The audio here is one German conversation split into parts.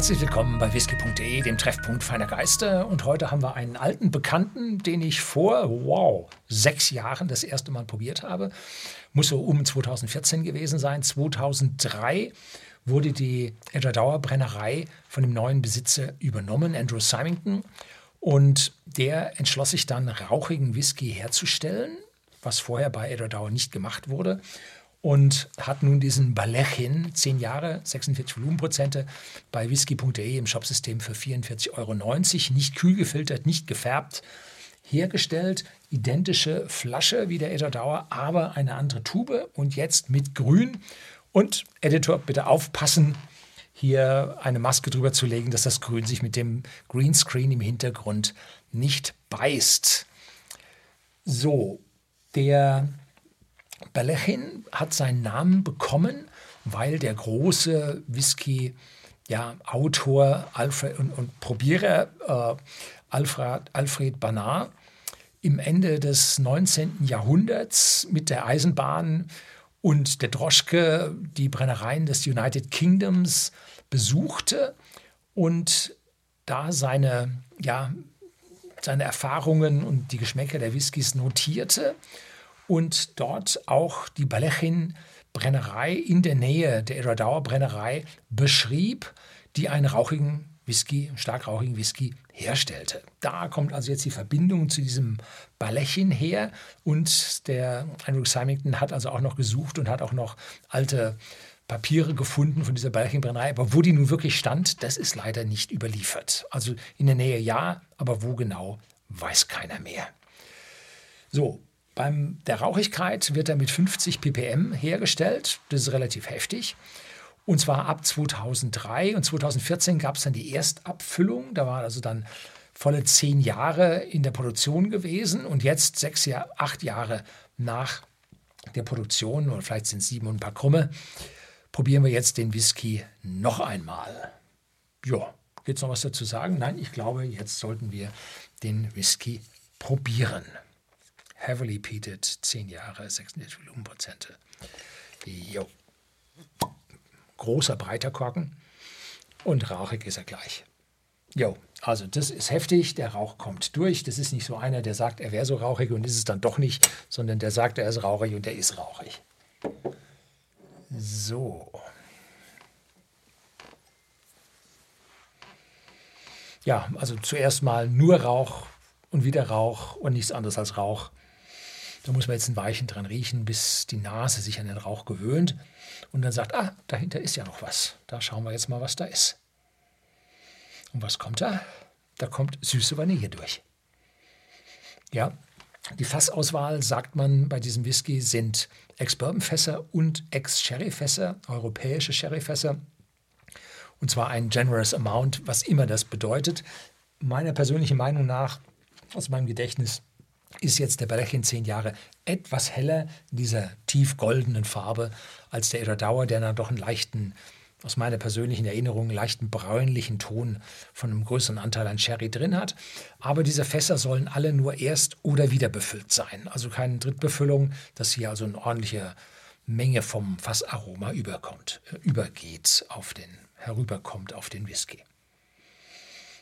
Herzlich willkommen bei whisky.de, dem Treffpunkt feiner Geister. Und heute haben wir einen alten Bekannten, den ich vor, wow, sechs Jahren das erste Mal probiert habe. Muss so um 2014 gewesen sein. 2003 wurde die Edderdauer Brennerei von dem neuen Besitzer übernommen, Andrew Symington. Und der entschloss sich dann, rauchigen Whisky herzustellen, was vorher bei Edderdauer nicht gemacht wurde und hat nun diesen Balechin, 10 Jahre, 46 Volumenprozente, bei whisky.de im Shopsystem für 44,90 Euro, nicht kühl gefiltert, nicht gefärbt, hergestellt. Identische Flasche wie der Edderdauer, aber eine andere Tube und jetzt mit Grün. Und Editor, bitte aufpassen, hier eine Maske drüber zu legen, dass das Grün sich mit dem Greenscreen im Hintergrund nicht beißt. So, der Balechin hat seinen Namen bekommen, weil der große Whisky ja, Autor Alfred und, und Probierer äh, Alfred, Alfred Banard im Ende des 19. Jahrhunderts mit der Eisenbahn und der Droschke die Brennereien des United Kingdoms besuchte und da seine, ja, seine Erfahrungen und die Geschmäcker der Whiskys notierte und dort auch die Balechin Brennerei in der Nähe der Eradauer Brennerei beschrieb, die einen rauchigen Whisky, stark rauchigen Whisky herstellte. Da kommt also jetzt die Verbindung zu diesem Balechin her und der Andrew Symington hat also auch noch gesucht und hat auch noch alte Papiere gefunden von dieser Balechin-Brennerei, aber wo die nun wirklich stand, das ist leider nicht überliefert. Also in der Nähe ja, aber wo genau, weiß keiner mehr. So, beim der Rauchigkeit wird er mit 50 ppm hergestellt. Das ist relativ heftig. Und zwar ab 2003 und 2014 gab es dann die Erstabfüllung. Da war also dann volle zehn Jahre in der Produktion gewesen und jetzt sechs, Jahr, acht Jahre nach der Produktion oder vielleicht sind es sieben und ein paar Krumme, probieren wir jetzt den Whisky noch einmal. Ja, gibt es noch was dazu sagen? Nein, ich glaube, jetzt sollten wir den Whisky probieren. Heavily peated, 10 Jahre, 46 Volumenprozente. Jo. Großer, breiter Korken und rauchig ist er gleich. Jo, also das ist heftig, der Rauch kommt durch. Das ist nicht so einer, der sagt, er wäre so rauchig und ist es dann doch nicht, sondern der sagt, er ist rauchig und er ist rauchig. So. Ja, also zuerst mal nur Rauch und wieder Rauch und nichts anderes als Rauch. Da muss man jetzt ein Weilchen dran riechen, bis die Nase sich an den Rauch gewöhnt und dann sagt, ah, dahinter ist ja noch was. Da schauen wir jetzt mal, was da ist. Und was kommt da? Da kommt süße Vanille durch. Ja, die Fassauswahl, sagt man bei diesem Whisky, sind Ex-Bourbon-Fässer und Ex-Sherry-Fässer, europäische Sherry-Fässer. Und zwar ein generous amount, was immer das bedeutet. Meiner persönlichen Meinung nach, aus meinem Gedächtnis, ist jetzt der Berechin zehn Jahre etwas heller in dieser tief goldenen Farbe als der Eradauer, der dann doch einen leichten, aus meiner persönlichen Erinnerung, einen leichten bräunlichen Ton von einem größeren Anteil an Sherry drin hat. Aber diese Fässer sollen alle nur erst oder wieder befüllt sein. Also keine Drittbefüllung, dass hier also eine ordentliche Menge vom Fassaroma überkommt, äh, übergeht auf den, herüberkommt auf den Whisky.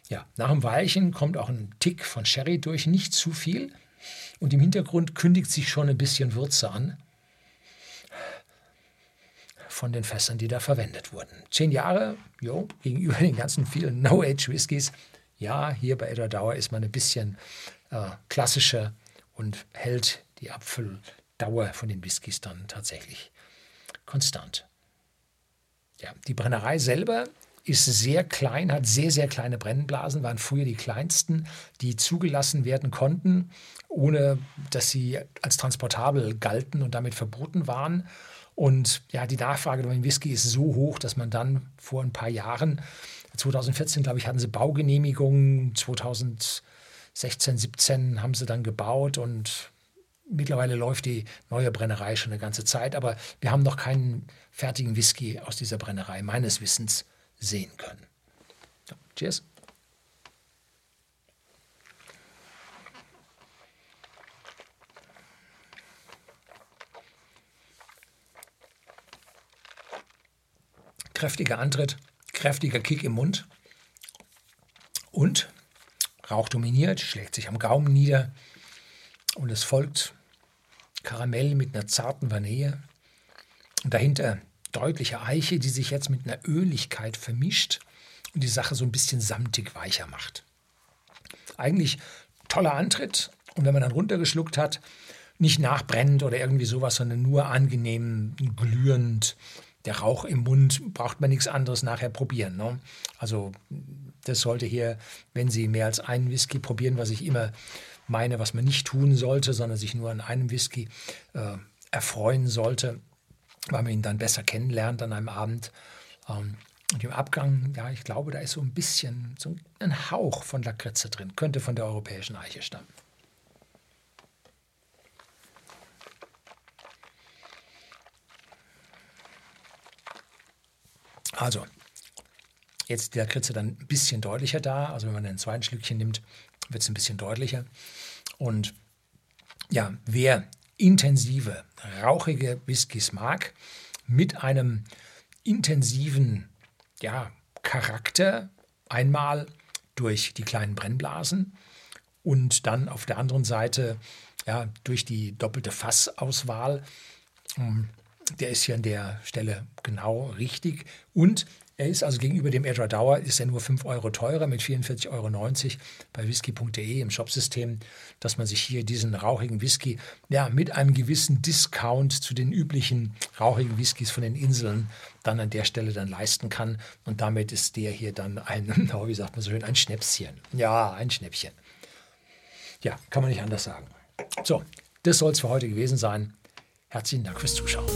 Ja, nach dem Weichen kommt auch ein Tick von Sherry durch, nicht zu viel, und im Hintergrund kündigt sich schon ein bisschen Würze an von den Fässern, die da verwendet wurden. Zehn Jahre, jo, gegenüber den ganzen vielen No-Age-Whiskys. Ja, hier bei Edward Dauer ist man ein bisschen äh, klassischer und hält die Abfülldauer von den Whiskys dann tatsächlich konstant. Ja, die Brennerei selber ist sehr klein, hat sehr, sehr kleine Brennblasen, waren früher die kleinsten, die zugelassen werden konnten, ohne dass sie als transportabel galten und damit verboten waren. Und ja, die Nachfrage nach dem Whisky ist so hoch, dass man dann vor ein paar Jahren, 2014 glaube ich, hatten sie Baugenehmigungen, 2016, 17 haben sie dann gebaut und mittlerweile läuft die neue Brennerei schon eine ganze Zeit, aber wir haben noch keinen fertigen Whisky aus dieser Brennerei, meines Wissens sehen können. So, cheers. Kräftiger Antritt, kräftiger Kick im Mund und Rauch dominiert, schlägt sich am Gaumen nieder und es folgt Karamell mit einer zarten Vanille und dahinter deutliche Eiche, die sich jetzt mit einer Öligkeit vermischt und die Sache so ein bisschen samtig weicher macht. Eigentlich toller Antritt und wenn man dann runtergeschluckt hat, nicht nachbrennend oder irgendwie sowas, sondern nur angenehm glühend. Der Rauch im Mund braucht man nichts anderes nachher probieren. Ne? Also das sollte hier, wenn Sie mehr als einen Whisky probieren, was ich immer meine, was man nicht tun sollte, sondern sich nur an einem Whisky äh, erfreuen sollte, weil man ihn dann besser kennenlernt an einem Abend. Ähm, und im Abgang, ja, ich glaube, da ist so ein bisschen, so ein Hauch von Lakritze drin, könnte von der europäischen Eiche stammen. Also, jetzt die Lakritze dann ein bisschen deutlicher da. Also wenn man ein zweites Schlückchen nimmt, wird es ein bisschen deutlicher. Und ja, wer intensive, rauchige Whiskys mag, mit einem intensiven ja, Charakter, einmal durch die kleinen Brennblasen und dann auf der anderen Seite ja, durch die doppelte Fassauswahl. Ähm, der ist hier an der Stelle genau richtig. Und er ist also gegenüber dem Edward Dauer ist er nur 5 Euro teurer mit 44,90 Euro bei whisky.de im Shopsystem, dass man sich hier diesen rauchigen Whisky ja, mit einem gewissen Discount zu den üblichen rauchigen Whiskys von den Inseln dann an der Stelle dann leisten kann. Und damit ist der hier dann ein, wie sagt man so schön, ein Schnäpschen. Ja, ein Schnäppchen. Ja, kann man nicht anders sagen. So, das soll es für heute gewesen sein. Herzlichen Dank fürs Zuschauen.